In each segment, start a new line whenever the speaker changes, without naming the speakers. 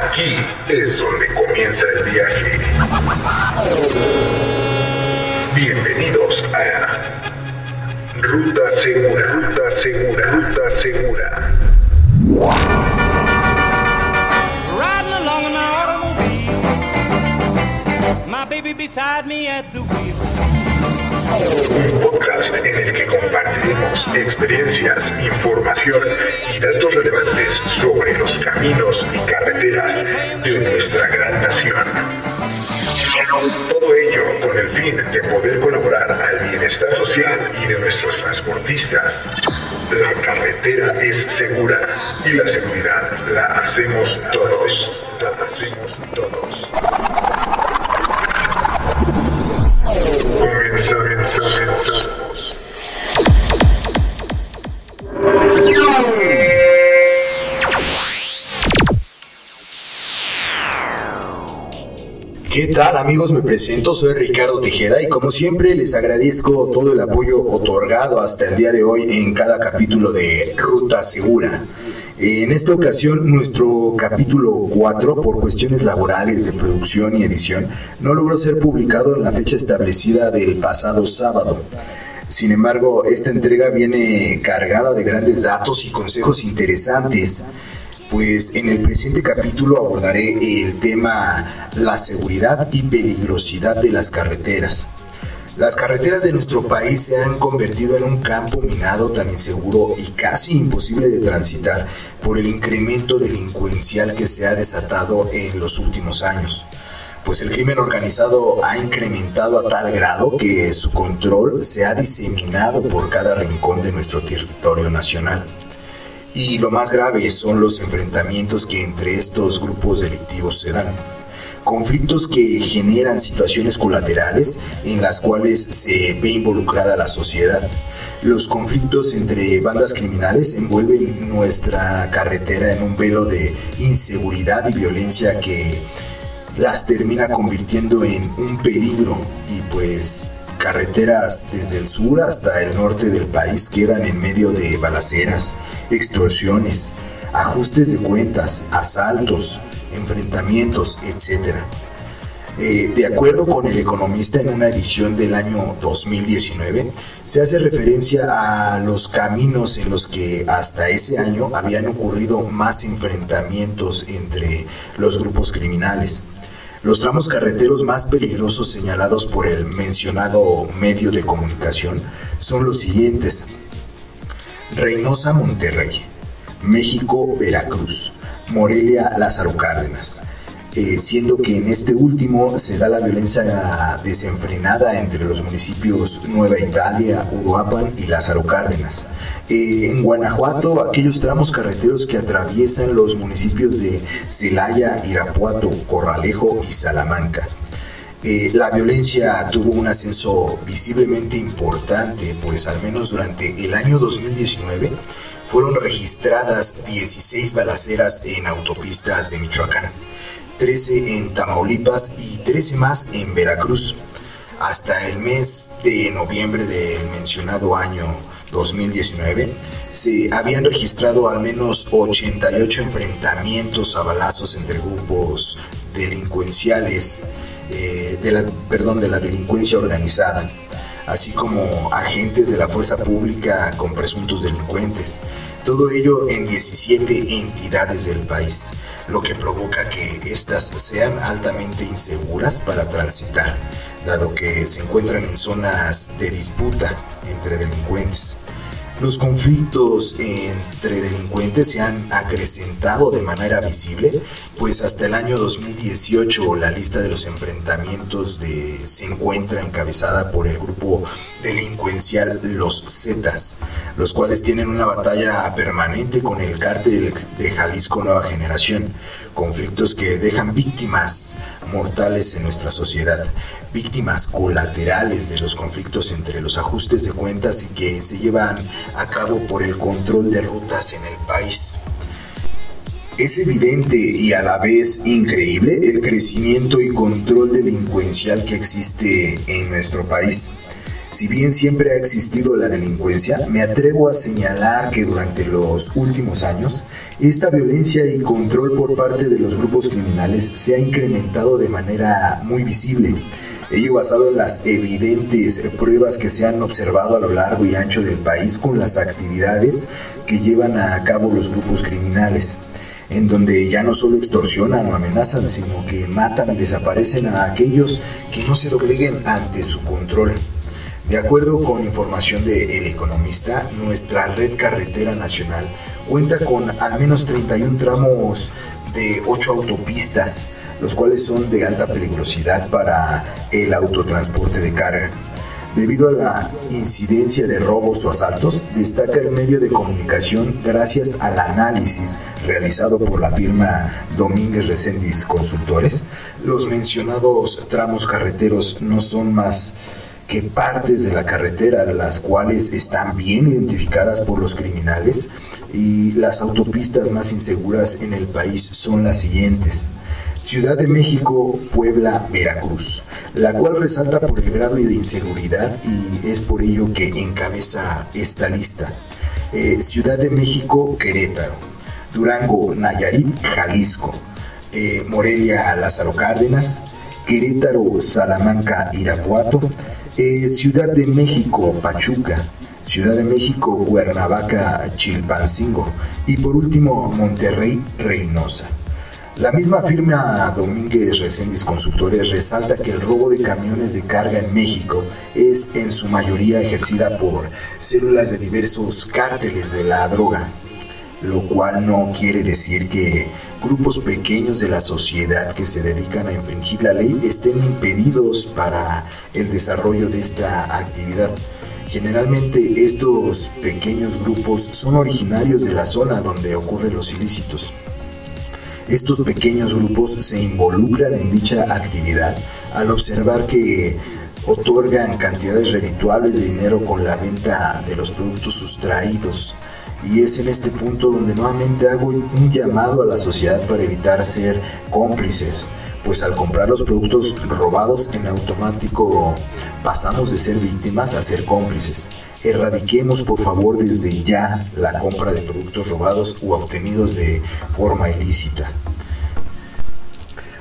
Aquí es donde comienza el viaje. Bienvenidos a Ruta Segura, Ruta Segura, Ruta Segura.
Riding along in my automobile, my baby beside me at the wheel.
Un podcast en el que compartiremos experiencias, información y datos relevantes sobre los caminos y carreteras de nuestra gran nación. Todo ello con el fin de poder colaborar al bienestar social y de nuestros transportistas. La carretera es segura y la seguridad la hacemos todos.
¿Qué tal amigos? Me presento, soy Ricardo Tejeda y como siempre les agradezco todo el apoyo otorgado hasta el día de hoy en cada capítulo de Ruta Segura. En esta ocasión, nuestro capítulo 4, por cuestiones laborales de producción y edición, no logró ser publicado en la fecha establecida del pasado sábado. Sin embargo, esta entrega viene cargada de grandes datos y consejos interesantes pues en el presente capítulo abordaré el tema la seguridad y peligrosidad de las carreteras. Las carreteras de nuestro país se han convertido en un campo minado tan inseguro y casi imposible de transitar por el incremento delincuencial que se ha desatado en los últimos años. Pues el crimen organizado ha incrementado a tal grado que su control se ha diseminado por cada rincón de nuestro territorio nacional. Y lo más grave son los enfrentamientos que entre estos grupos delictivos se dan. Conflictos que generan situaciones colaterales en las cuales se ve involucrada la sociedad. Los conflictos entre bandas criminales envuelven nuestra carretera en un velo de inseguridad y violencia que las termina convirtiendo en un peligro y pues carreteras desde el sur hasta el norte del país quedan en medio de balaceras, extorsiones, ajustes de cuentas, asaltos, enfrentamientos, etc. Eh, de acuerdo con el economista en una edición del año 2019, se hace referencia a los caminos en los que hasta ese año habían ocurrido más enfrentamientos entre los grupos criminales. Los tramos carreteros más peligrosos señalados por el mencionado medio de comunicación son los siguientes. Reynosa Monterrey, México Veracruz, Morelia Lázaro Cárdenas, eh, siendo que en este último se da la violencia desenfrenada entre los municipios Nueva Italia, Uruapan y Lázaro Cárdenas. Eh, en Guanajuato, aquellos tramos carreteros que atraviesan los municipios de Celaya, Irapuato, Corralejo y Salamanca. Eh, la violencia tuvo un ascenso visiblemente importante, pues al menos durante el año 2019 fueron registradas 16 balaceras en autopistas de Michoacán, 13 en Tamaulipas y 13 más en Veracruz. Hasta el mes de noviembre del mencionado año 2019 se habían registrado al menos 88 enfrentamientos a balazos entre grupos delincuenciales eh, de la, perdón, de la delincuencia organizada, así como agentes de la fuerza pública con presuntos delincuentes. Todo ello en 17 entidades del país, lo que provoca que éstas sean altamente inseguras para transitar, dado que se encuentran en zonas de disputa entre delincuentes. Los conflictos entre delincuentes se han acrecentado de manera visible, pues hasta el año 2018 la lista de los enfrentamientos de, se encuentra encabezada por el grupo delincuencial Los Zetas, los cuales tienen una batalla permanente con el cártel de Jalisco Nueva Generación, conflictos que dejan víctimas mortales en nuestra sociedad, víctimas colaterales de los conflictos entre los ajustes de cuentas y que se llevan a cabo por el control de rutas en el país. Es evidente y a la vez increíble el crecimiento y control delincuencial que existe en nuestro país. Si bien siempre ha existido la delincuencia, me atrevo a señalar que durante los últimos años, esta violencia y control por parte de los grupos criminales se ha incrementado de manera muy visible. Ello basado en las evidentes pruebas que se han observado a lo largo y ancho del país con las actividades que llevan a cabo los grupos criminales en donde ya no solo extorsionan o amenazan, sino que matan y desaparecen a aquellos que no se dobleguen ante su control. De acuerdo con información de El Economista, nuestra red carretera nacional cuenta con al menos 31 tramos de 8 autopistas, los cuales son de alta peligrosidad para el autotransporte de carga. Debido a la incidencia de robos o asaltos, destaca el medio de comunicación gracias al análisis realizado por la firma Domínguez Reséndiz Consultores. Los mencionados tramos carreteros no son más que partes de la carretera, las cuales están bien identificadas por los criminales y las autopistas más inseguras en el país son las siguientes. Ciudad de México, Puebla, Veracruz, la cual resalta por el grado de inseguridad y es por ello que encabeza esta lista. Eh, Ciudad de México, Querétaro, Durango, Nayarit, Jalisco, eh, Morelia, Lázaro Cárdenas, Querétaro, Salamanca, Irapuato, eh, Ciudad de México, Pachuca, Ciudad de México, Cuernavaca, Chilpancingo. Y por último Monterrey, Reynosa. La misma firma Domínguez Reséndiz Consultores resalta que el robo de camiones de carga en México es en su mayoría ejercida por células de diversos cárteles de la droga, lo cual no quiere decir que grupos pequeños de la sociedad que se dedican a infringir la ley estén impedidos para el desarrollo de esta actividad. Generalmente estos pequeños grupos son originarios de la zona donde ocurren los ilícitos. Estos pequeños grupos se involucran en dicha actividad al observar que otorgan cantidades redituables de dinero con la venta de los productos sustraídos y es en este punto donde nuevamente hago un llamado a la sociedad para evitar ser cómplices, pues al comprar los productos robados en automático pasamos de ser víctimas a ser cómplices. Erradiquemos por favor desde ya la compra de productos robados u obtenidos de forma ilícita.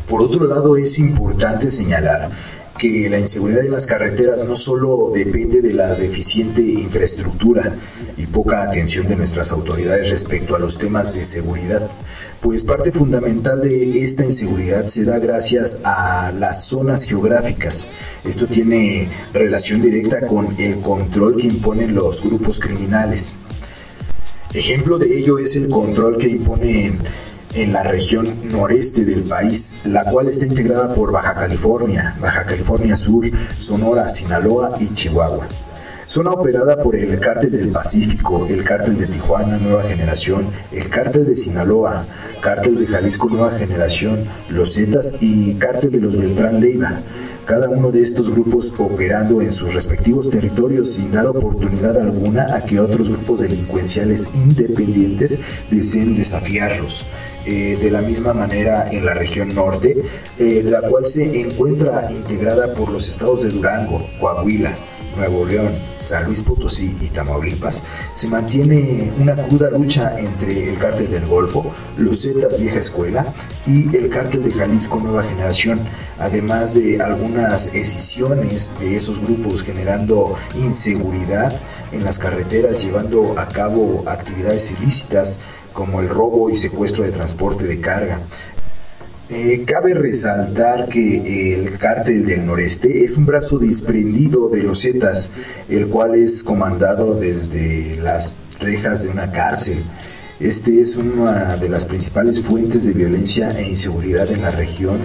Por otro lado, es importante señalar que la inseguridad en las carreteras no solo depende de la deficiente infraestructura y poca atención de nuestras autoridades respecto a los temas de seguridad, pues parte fundamental de esta inseguridad se da gracias a las zonas geográficas. Esto tiene relación directa con el control que imponen los grupos criminales. Ejemplo de ello es el control que imponen en la región noreste del país, la cual está integrada por Baja California, Baja California Sur, Sonora, Sinaloa y Chihuahua. Zona operada por el Cártel del Pacífico, el Cártel de Tijuana Nueva Generación, el Cártel de Sinaloa, Cártel de Jalisco Nueva Generación, Los Zetas y Cártel de los Beltrán Leiva cada uno de estos grupos operando en sus respectivos territorios sin dar oportunidad alguna a que otros grupos delincuenciales independientes deseen desafiarlos. Eh, de la misma manera en la región norte, eh, la cual se encuentra integrada por los estados de Durango, Coahuila, Nuevo León, San Luis Potosí y Tamaulipas, se mantiene una cruda lucha entre el cártel del Golfo, los Zetas Vieja Escuela y el cártel de Jalisco Nueva Generación, además de algunas escisiones de esos grupos generando inseguridad en las carreteras, llevando a cabo actividades ilícitas como el robo y secuestro de transporte de carga, eh, cabe resaltar que el cártel del noreste es un brazo desprendido de los Zetas, el cual es comandado desde las rejas de una cárcel. Este es una de las principales fuentes de violencia e inseguridad en la región,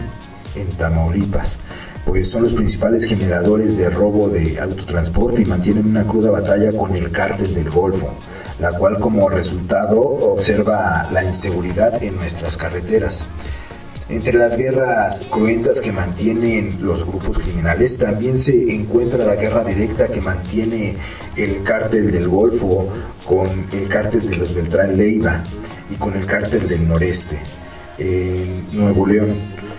en Tamaulipas, pues son los principales generadores de robo de autotransporte y mantienen una cruda batalla con el cártel del Golfo, la cual como resultado observa la inseguridad en nuestras carreteras. Entre las guerras cruentas que mantienen los grupos criminales también se encuentra la guerra directa que mantiene el cártel del Golfo con el cártel de los Beltrán Leiva y con el cártel del Noreste en Nuevo León.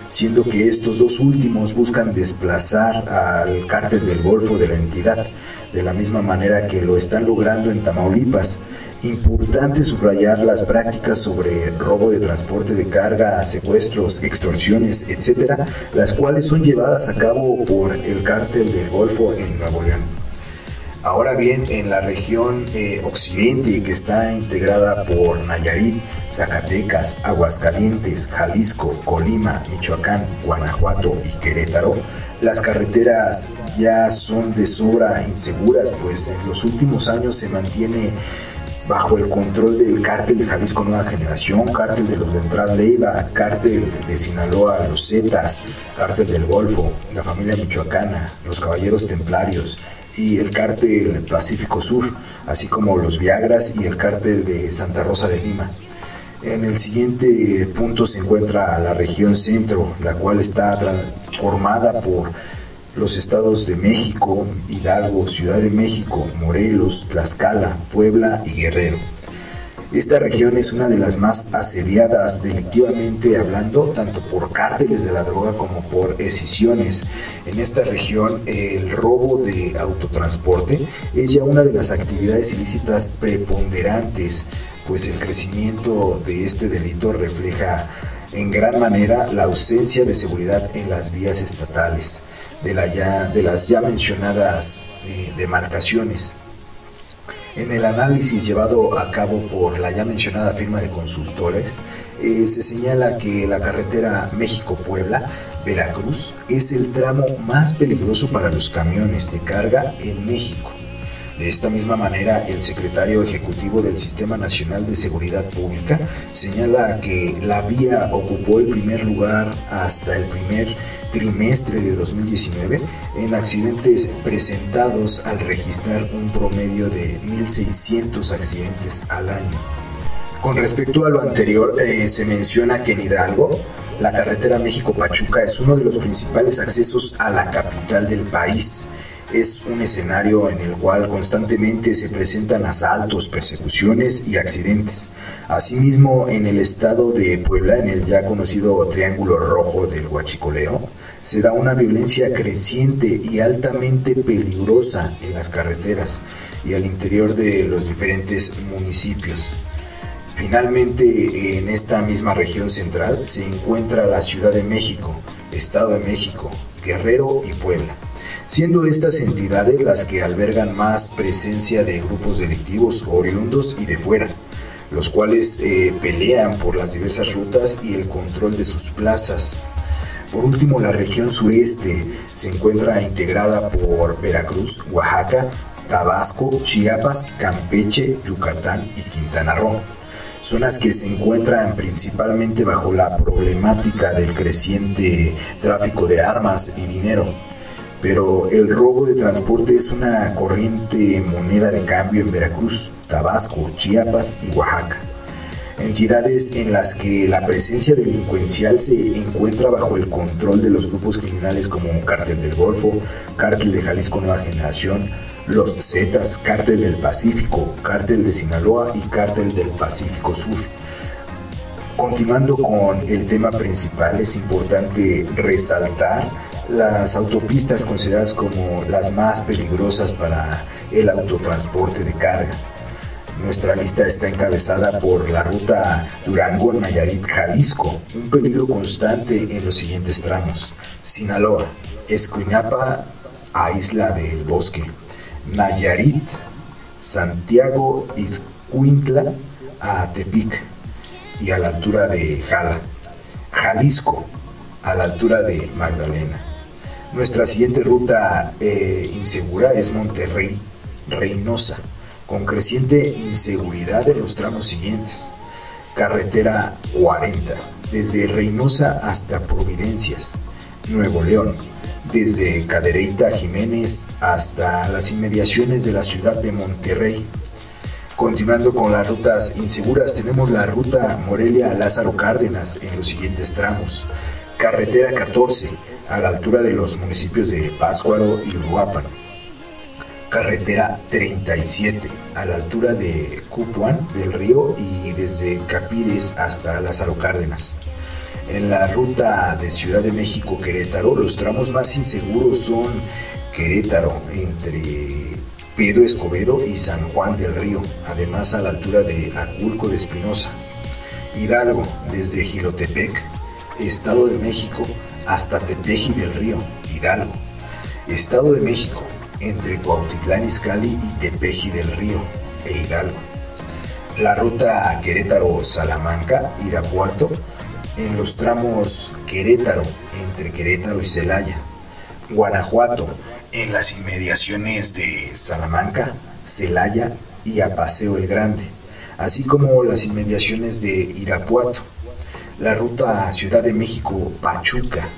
siendo que estos dos últimos buscan desplazar al cártel del Golfo de la entidad, de la misma manera que lo están logrando en Tamaulipas. Importante subrayar las prácticas sobre robo de transporte de carga, secuestros, extorsiones, etcétera, las cuales son llevadas a cabo por el cártel del Golfo en Nuevo León. Ahora bien, en la región eh, occidente, que está integrada por Nayarit, Zacatecas, Aguascalientes, Jalisco, Colima, Michoacán, Guanajuato y Querétaro, las carreteras ya son de sobra inseguras, pues en los últimos años se mantiene bajo el control del cártel de Jalisco Nueva Generación, cártel de los Ventral Leiva, cártel de Sinaloa, los Zetas, cártel del Golfo, la familia michoacana, los Caballeros Templarios, y el cártel Pacífico Sur, así como los Viagras y el cártel de Santa Rosa de Lima. En el siguiente punto se encuentra la región centro, la cual está formada por los estados de México, Hidalgo, Ciudad de México, Morelos, Tlaxcala, Puebla y Guerrero. Esta región es una de las más asediadas delictivamente hablando, tanto por cárteles de la droga como por escisiones. En esta región el robo de autotransporte es ya una de las actividades ilícitas preponderantes, pues el crecimiento de este delito refleja en gran manera la ausencia de seguridad en las vías estatales de, las ya mencionadas eh, demarcaciones. En el análisis llevado a cabo por la ya mencionada firma de consultores, eh, se señala que la carretera México-Puebla, Veracruz, es el tramo más peligroso para los camiones de carga en México. De esta misma manera, el secretario ejecutivo del Sistema Nacional de Seguridad Pública señala que la vía ocupó el primer lugar hasta el primer trimestre de 2019 en accidentes presentados al registrar un promedio de 1.600 accidentes al año. Con respecto a lo anterior, eh, se menciona que en Hidalgo, la carretera México-Pachuca es uno de los principales accesos a la capital del país es un escenario en el cual constantemente se presentan asaltos, persecuciones y accidentes. Asimismo, en el estado de Puebla, en el ya conocido Triángulo Rojo del Huachicoleo, se da una violencia creciente y altamente peligrosa en las carreteras y al interior de los diferentes municipios. Finalmente, en esta misma región central se encuentra la Ciudad de México, Estado de México, Guerrero y Puebla siendo estas entidades las que albergan más presencia de grupos delictivos oriundos y de fuera, los cuales eh, pelean por las diversas rutas y el control de sus plazas. Por último, la región sureste se encuentra integrada por Veracruz, Oaxaca, Tabasco, Chiapas, Campeche, Yucatán y Quintana Roo zonas que se encuentran principalmente bajo la problemática del creciente tráfico de armas y dinero, pero el robo de transporte es una corriente moneda de cambio en Veracruz, Tabasco, Chiapas y Oaxaca. Entidades en las que la presencia delincuencial se encuentra bajo el control de los grupos criminales como Cártel del Golfo, Cártel de Jalisco Nueva Generación, los Zetas, Cártel del Pacífico, Cártel de Sinaloa y Cártel del Pacífico Sur. Continuando con el tema principal, es importante resaltar las autopistas consideradas como las más peligrosas para el autotransporte de carga. Nuestra lista está encabezada por la ruta Durango-Nayarit-Jalisco, un peligro constante en los siguientes tramos. Sinaloa, Escuinapa a Isla del Bosque, Nayarit, Santiago, Izcuintla a Tepic y a la altura de Jala, Jalisco a la altura de Magdalena. Nuestra siguiente ruta eh, insegura es Monterrey, Reynosa, con creciente inseguridad en los tramos siguientes. Carretera 40, desde Reynosa hasta Providencias, Nuevo León, desde Cadereyta Jiménez hasta las inmediaciones de la ciudad de Monterrey. Continuando con las rutas inseguras, tenemos la ruta Morelia Lázaro Cárdenas en los siguientes tramos. Carretera 14, a la altura de los municipios de Pátzcuaro y Uruapan. Carretera 37, a la altura de Cupuán del Río y desde Capires hasta Lázaro Cárdenas. En la ruta de Ciudad de México-Querétaro, los tramos más inseguros son Querétaro, entre Pedro Escobedo y San Juan del Río, además a la altura de Aculco de Espinosa. Hidalgo, desde Gilotepec, Estado de México, hasta Tepeji del Río, Hidalgo. Estado de México, entre Cuautitlán Izcalli y Tepeji del Río, e Hidalgo. La ruta a Querétaro-Salamanca, Irapuato, en los tramos Querétaro, entre Querétaro y Celaya. Guanajuato, en las inmediaciones de Salamanca, Celaya y Apaseo el Grande, así como las inmediaciones de Irapuato. La ruta Ciudad de México-Pachuca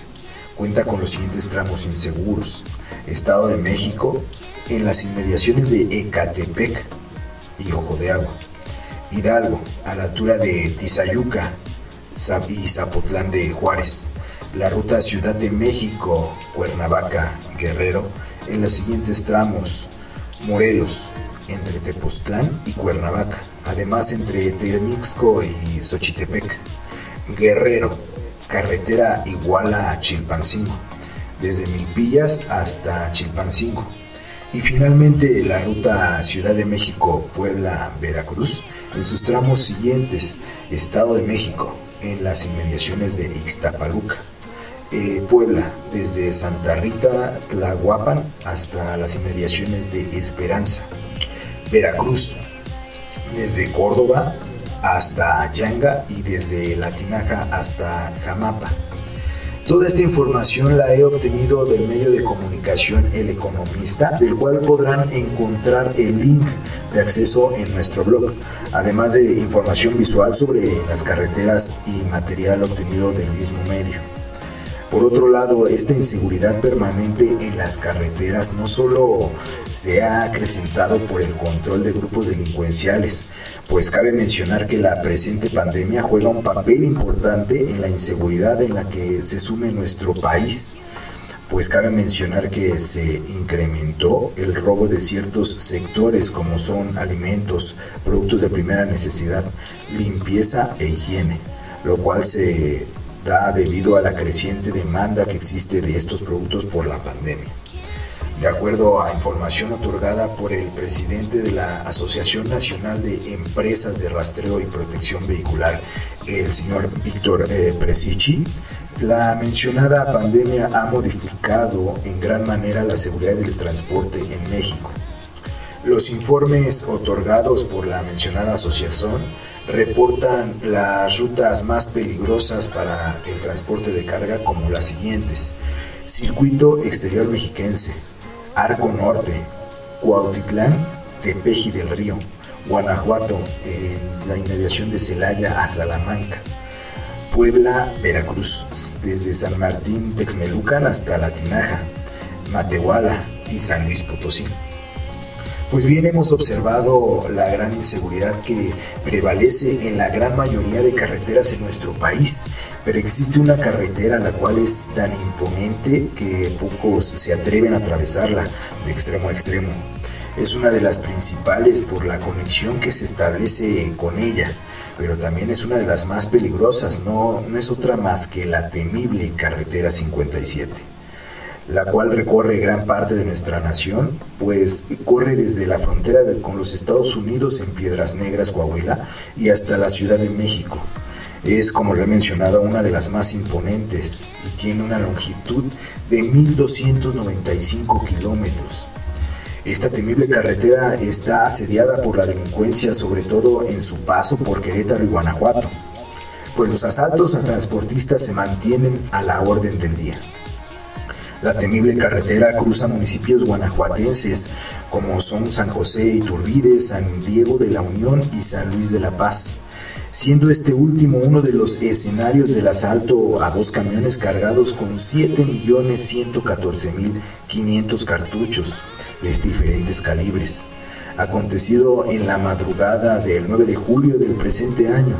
cuenta con los siguientes tramos inseguros. Estado de México, en las inmediaciones de Ecatepec y Ojo de Agua. Hidalgo, a la altura de Tizayuca y Zapotlán de Juárez. La ruta Ciudad de México, Cuernavaca, Guerrero, en los siguientes tramos. Morelos, entre Tepoztlán y Cuernavaca, además entre Temixco y Xochitepec. Guerrero, carretera Iguala a Chilpancingo, desde Milpillas hasta Chilpancingo. Y finalmente la ruta Ciudad de México, Puebla, Veracruz, en sus tramos siguientes, Estado de México, en las inmediaciones de Ixtapaluca. Eh, Puebla, desde Santa Rita, Tlahuapan, hasta las inmediaciones de Esperanza. Veracruz, desde Córdoba hasta Yanga y desde Latinaja hasta Jamapa. Toda esta información la he obtenido del medio de comunicación El Economista, del cual podrán encontrar el link de acceso en nuestro blog, además de información visual sobre las carreteras y material obtenido del mismo medio. Por otro lado, esta inseguridad permanente en las carreteras no solo se ha acrecentado por el control de grupos delincuenciales, pues cabe mencionar que la presente pandemia juega un papel importante en la inseguridad en la que se sume nuestro país pues cabe mencionar que se incrementó el robo de ciertos sectores como son alimentos, productos de primera necesidad, limpieza e higiene, lo cual se da debido a la creciente demanda que existe de estos productos por la pandemia. De acuerdo a información otorgada por el presidente de la Asociación Nacional de Empresas de Rastreo y Protección Vehicular, el señor Víctor eh, Presichi, la mencionada pandemia ha modificado en gran manera la seguridad del transporte en México. Los informes otorgados por la mencionada asociación reportan las rutas más peligrosas para el transporte de carga como las siguientes. Circuito Exterior Mexiquense, Arco Norte, Cuautitlán, Tepeji del Río, Guanajuato, en la inmediación de Celaya a Salamanca, Puebla, Veracruz, desde San Martín, Texmelucan hasta La Tinaja, Matehuala y San Luis Potosí. Pues bien, hemos observado la gran inseguridad que prevalece en la gran mayoría de carreteras en nuestro país, pero existe una carretera la cual es tan imponente que pocos se atreven a atravesarla de extremo a extremo. Es una de las principales por la conexión que se establece con ella, pero también es una de las más peligrosas, no, no es otra más que la temible carretera 57 la cual recorre gran parte de nuestra nación, pues corre desde la frontera con los Estados Unidos en Piedras Negras, Coahuila, y hasta la Ciudad de México. Es, como lo he mencionado, una de las más imponentes y tiene una longitud de 1.295 kilómetros. Esta temible carretera está asediada por la delincuencia, sobre todo en su paso por Querétaro y Guanajuato, pues los asaltos a transportistas se mantienen a la orden del día. La temible carretera cruza municipios guanajuatenses como son San José Iturbide, San Diego de la Unión y San Luis de la Paz, siendo este último uno de los escenarios del asalto a dos camiones cargados con 7.114.500 cartuchos de diferentes calibres, acontecido en la madrugada del 9 de julio del presente año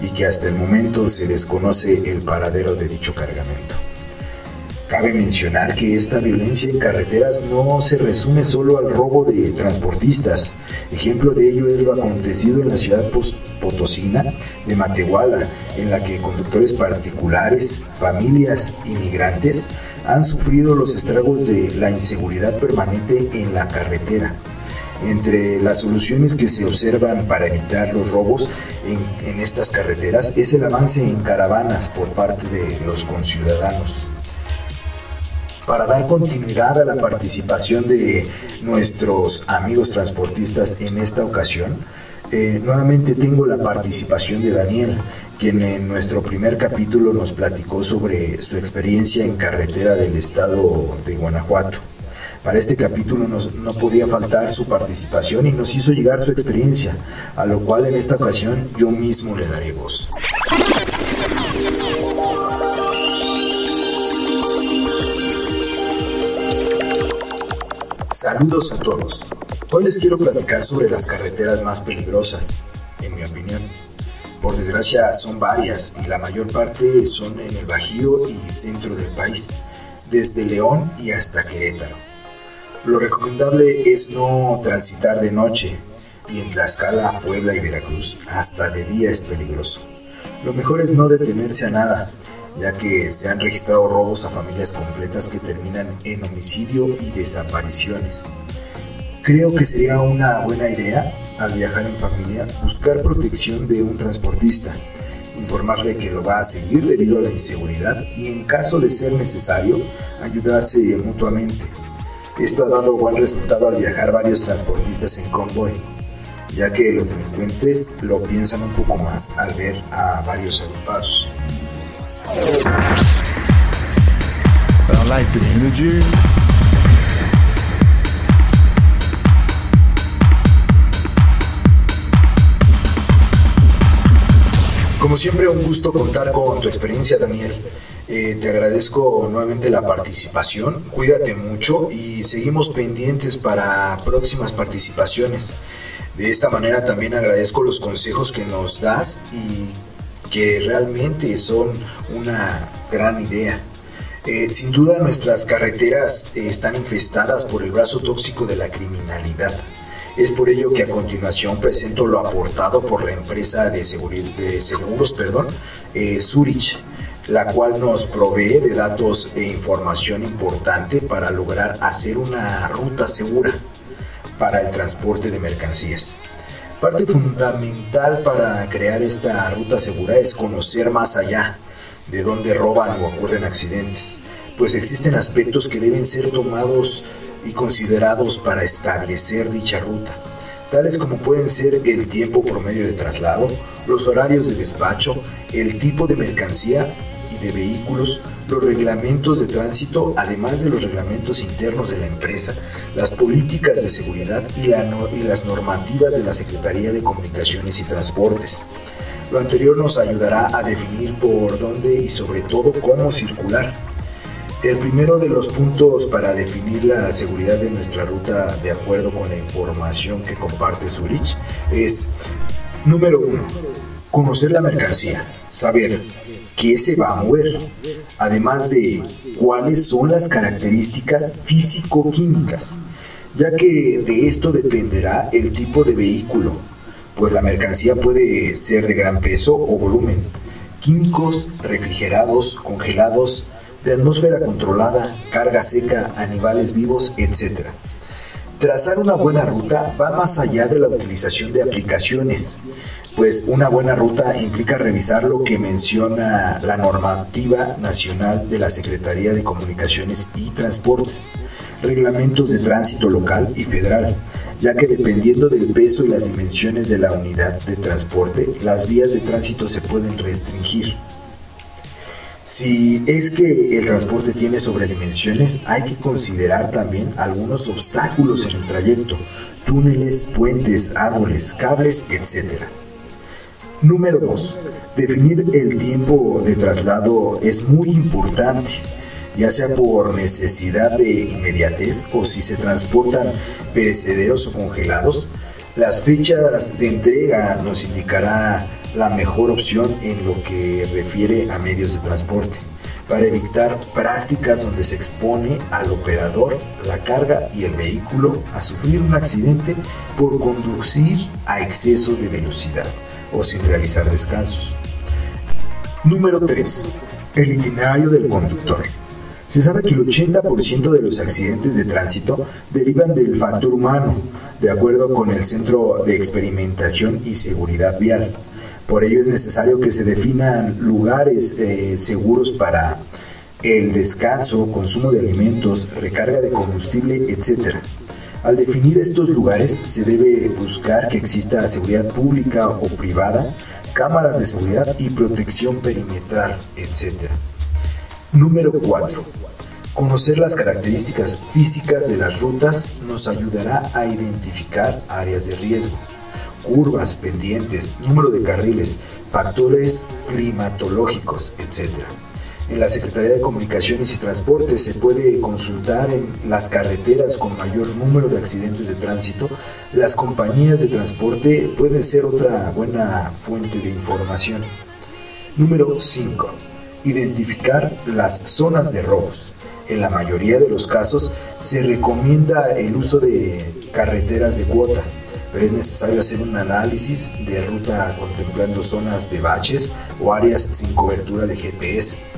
y que hasta el momento se desconoce el paradero de dicho cargamento. Cabe mencionar que esta violencia en carreteras no se resume solo al robo de transportistas. Ejemplo de ello es lo acontecido en la ciudad Potosina de Matehuala, en la que conductores particulares, familias, inmigrantes han sufrido los estragos de la inseguridad permanente en la carretera. Entre las soluciones que se observan para evitar los robos en, en estas carreteras es el avance en caravanas por parte de los conciudadanos para dar continuidad a la participación de nuestros amigos transportistas en esta ocasión, eh, nuevamente tengo la participación de Daniel, quien en nuestro primer capítulo nos platicó sobre su experiencia en carretera del estado de Guanajuato. Para este capítulo no podía faltar su participación y nos hizo llegar su experiencia, a lo cual en esta ocasión yo mismo le daré voz. Saludos a todos. Hoy les quiero platicar sobre las carreteras más peligrosas, en mi opinión. Por desgracia son varias y la mayor parte son en el Bajío y centro del país, desde León y hasta Querétaro. Lo recomendable es no transitar de noche y en Tlaxcala, Puebla y Veracruz hasta de día es peligroso. Lo mejor es no detenerse a nada ya que se han registrado robos a familias completas que terminan en homicidio y desapariciones. Creo que sería una buena idea, al viajar en familia, buscar protección de un transportista, informarle que lo va a seguir debido a la inseguridad y en caso de ser necesario, ayudarse mutuamente. Esto ha dado buen resultado al viajar varios transportistas en convoy, ya que los delincuentes lo piensan un poco más al ver a varios agrupados. Como siempre, un gusto contar con tu experiencia, Daniel. Eh, te agradezco nuevamente la participación. Cuídate mucho y seguimos pendientes para próximas participaciones. De esta manera también agradezco los consejos que nos das y que realmente son una gran idea. Eh, sin duda nuestras carreteras eh, están infestadas por el brazo tóxico de la criminalidad. Es por ello que a continuación presento lo aportado por la empresa de, seguros perdón, eh, Zurich, la cual nos provee de datos e información importante para lograr hacer una ruta segura para el transporte de mercancías. Parte fundamental para crear esta ruta segura es conocer más allá de dónde roban o ocurren accidentes, pues existen aspectos que deben ser tomados y considerados para establecer dicha ruta, tales como pueden ser el tiempo promedio de traslado, los horarios de despacho, el tipo de mercancía de vehículos, los reglamentos de tránsito, además de los reglamentos internos de la empresa, las políticas de seguridad y, las normativas de la Secretaría de Comunicaciones y Transportes. Lo anterior nos ayudará a definir por dónde y sobre todo cómo circular. El primero de los puntos para definir la seguridad de nuestra ruta de acuerdo con la información que comparte Zurich es, número uno, conocer la mercancía, saber qué se va a mover, además de cuáles son las características físico-químicas, ya que de esto dependerá el tipo de vehículo, pues la mercancía puede ser de gran peso o volumen, químicos, refrigerados, congelados, de atmósfera controlada, carga seca, animales vivos, etc. Trazar una buena ruta va más allá de la utilización de aplicaciones, pues una buena ruta implica revisar lo que menciona la normativa nacional de la Secretaría de Comunicaciones y Transportes, reglamentos de tránsito local y federal, ya que dependiendo del peso y las dimensiones de la unidad de transporte, las vías de tránsito se pueden restringir. Si es que el transporte tiene sobredimensiones, hay que considerar también algunos obstáculos en el trayecto, túneles, puentes, árboles, cables, etc. Número 2. Definir el tiempo de traslado es muy importante, ya sea por necesidad de inmediatez o si se transportan perecederos o congelados. Las fechas de entrega nos indicará la mejor opción en lo que refiere a medios de transporte para evitar prácticas donde se expone al operador, la carga y el vehículo a sufrir un accidente por conducir a exceso de velocidad o sin realizar descansos. Número 3. El itinerario del conductor. Se sabe que el 80% de los accidentes de tránsito derivan del factor humano, de acuerdo con el Centro de Experimentación y Seguridad Vial. Por ello es necesario que se definan lugares eh, seguros para el descanso, consumo de alimentos, recarga de combustible, etc. Al definir estos lugares se debe buscar que exista seguridad pública o privada cámaras de seguridad y protección perimetral, etc. Número 4. Conocer las características físicas de las rutas nos ayudará a identificar áreas de riesgo, curvas, pendientes, número de carriles, factores climatológicos, etc. En la Secretaría de Comunicaciones y Transportes se puede consultar en las carreteras con mayor número de accidentes de tránsito. Las compañías de transporte pueden ser otra buena fuente de información. Número 5. Identificar las zonas de robos. En la mayoría de los casos se recomienda el uso de carreteras de cuota, pero es necesario hacer un análisis de ruta contemplando zonas de baches o áreas sin cobertura de GPS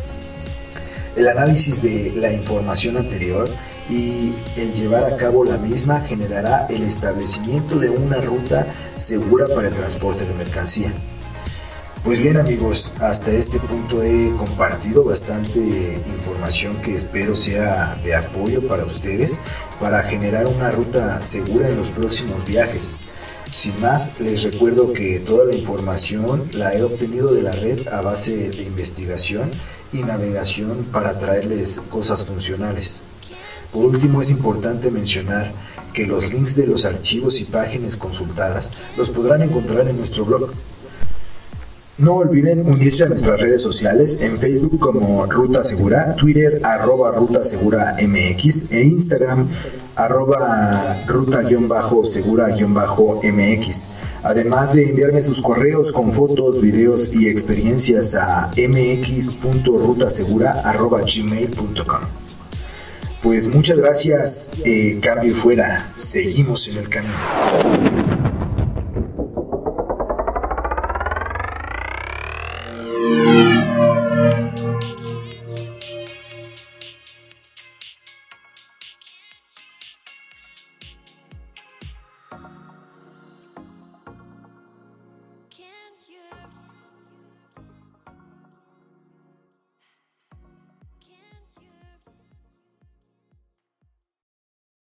el análisis de la información anterior y el llevar a cabo la misma generará el establecimiento de una ruta segura para el transporte de mercancía. Pues bien amigos, hasta este punto he compartido bastante información que espero sea de apoyo para ustedes para generar una ruta segura en los próximos viajes. Sin más, les recuerdo que toda la información la he obtenido de la red a base de investigación y navegación para traerles cosas funcionales. Por último, es importante mencionar que los links de los archivos y páginas consultadas los podrán encontrar en nuestro blog. No olviden unirse a nuestras redes sociales en Facebook como Ruta Segura, Twitter arroba Ruta Segura MX e Instagram arroba ruta-segura-mx. Además de enviarme sus correos con fotos, videos y experiencias a mx.rutasegura.gmail.com. Pues muchas gracias, eh, cambio fuera, seguimos en el camino.